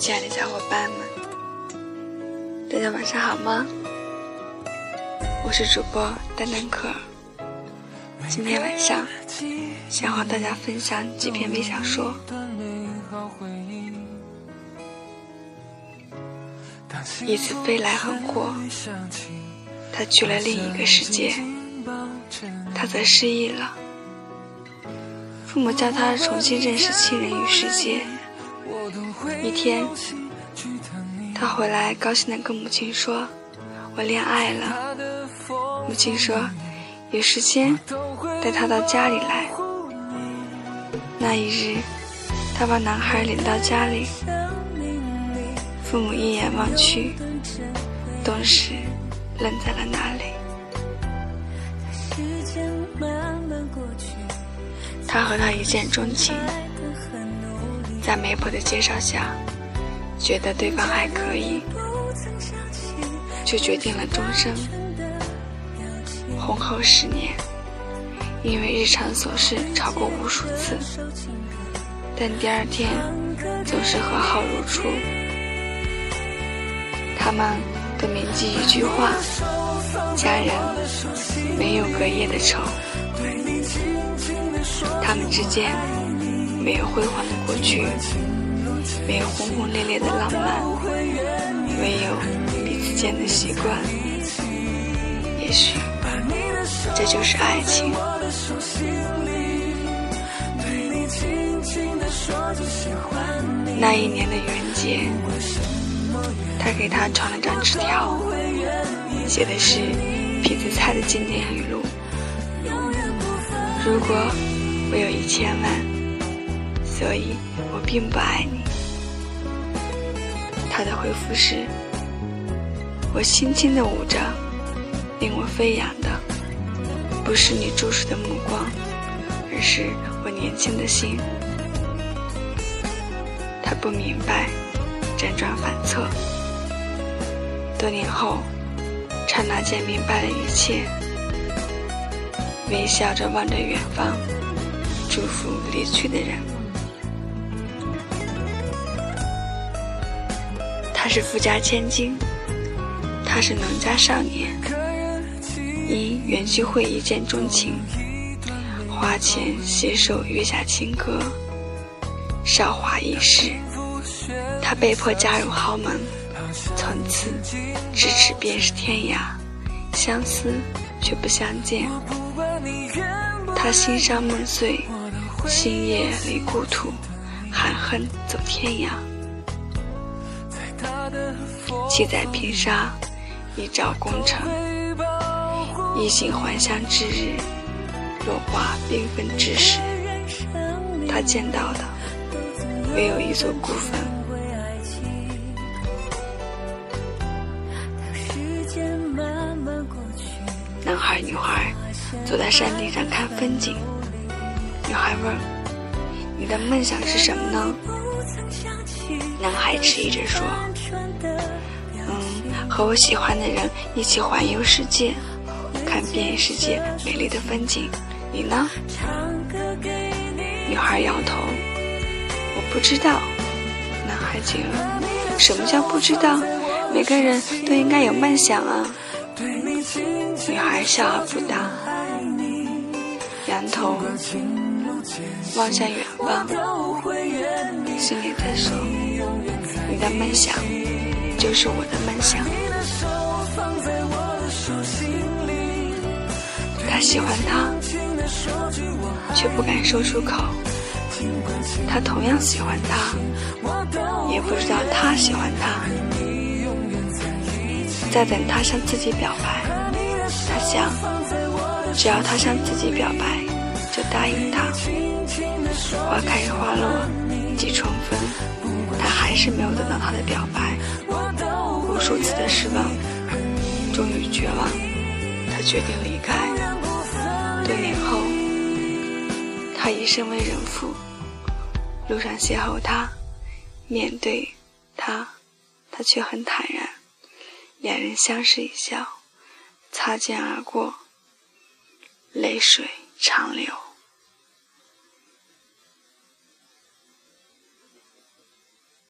亲爱的小伙伴们大家晚上好吗？我是主播丹丹可。今天晚上想和大家分享几篇微小说。一次飞来横祸，他去了另一个世界，他则失忆了。父母叫他重新认识亲人与世界。一天。他回来，高兴地跟母亲说：“我恋爱了。”母亲说：“有时间带他到家里来。”那一日，他把男孩领到家里，父母一眼望去，顿时愣在了那里。他和他一见钟情，在媒婆的介绍下。觉得对方还可以，就决定了终生。婚后十年，因为日常琐事吵过无数次，但第二天总是和好如初。他们都铭记一句话：家人没有隔夜的仇。他们之间没有辉煌的过去。没有轰轰烈烈的浪漫，唯有彼此间的习惯。也许这就是爱情。那一年的愚人节，他给他传了张纸条，写的是痞子蔡的经典语录：“如果我有一千万，所以我并不爱你。”他的回复是：“我轻轻的舞着，令我飞扬的，不是你注视的目光，而是我年轻的心。”他不明白，辗转反侧，多年后，刹那间明白了一切，微笑着望着远方，祝福离去的人。是富家千金，他是农家少年，因袁居会一见钟情，花前携手月下情歌，韶华易逝，他被迫嫁入豪门，从此咫尺便是天涯，相思却不相见。他心伤梦碎，星夜离故土，含恨走天涯。七载平沙，一朝功成。衣锦还乡之日，落花缤纷之时，他见到的唯有一座孤坟。男孩女孩坐在山顶上看风景。女孩问：“你的梦想是什么呢？”男孩迟疑着说。嗯和我喜欢的人一起环游世界，看遍世界美丽的风景。你呢？女孩摇头，我不知道。男孩急了，什么叫不知道？每个人都应该有梦想啊。女孩笑而不答，仰头望向远方，心里在说：你的梦想。就是我的梦想。他喜欢他，却不敢说出口。他同样喜欢他，也不知道他喜欢他。在等他向自己表白。他想，只要他向自己表白，就答应他。花开花落几重逢，他还是没有等到他的表白。无数次的失望，终于绝望，他决定离开。多年后，他已身为人父，路上邂逅他，面对他，他却很坦然。两人相视一笑，擦肩而过，泪水长流。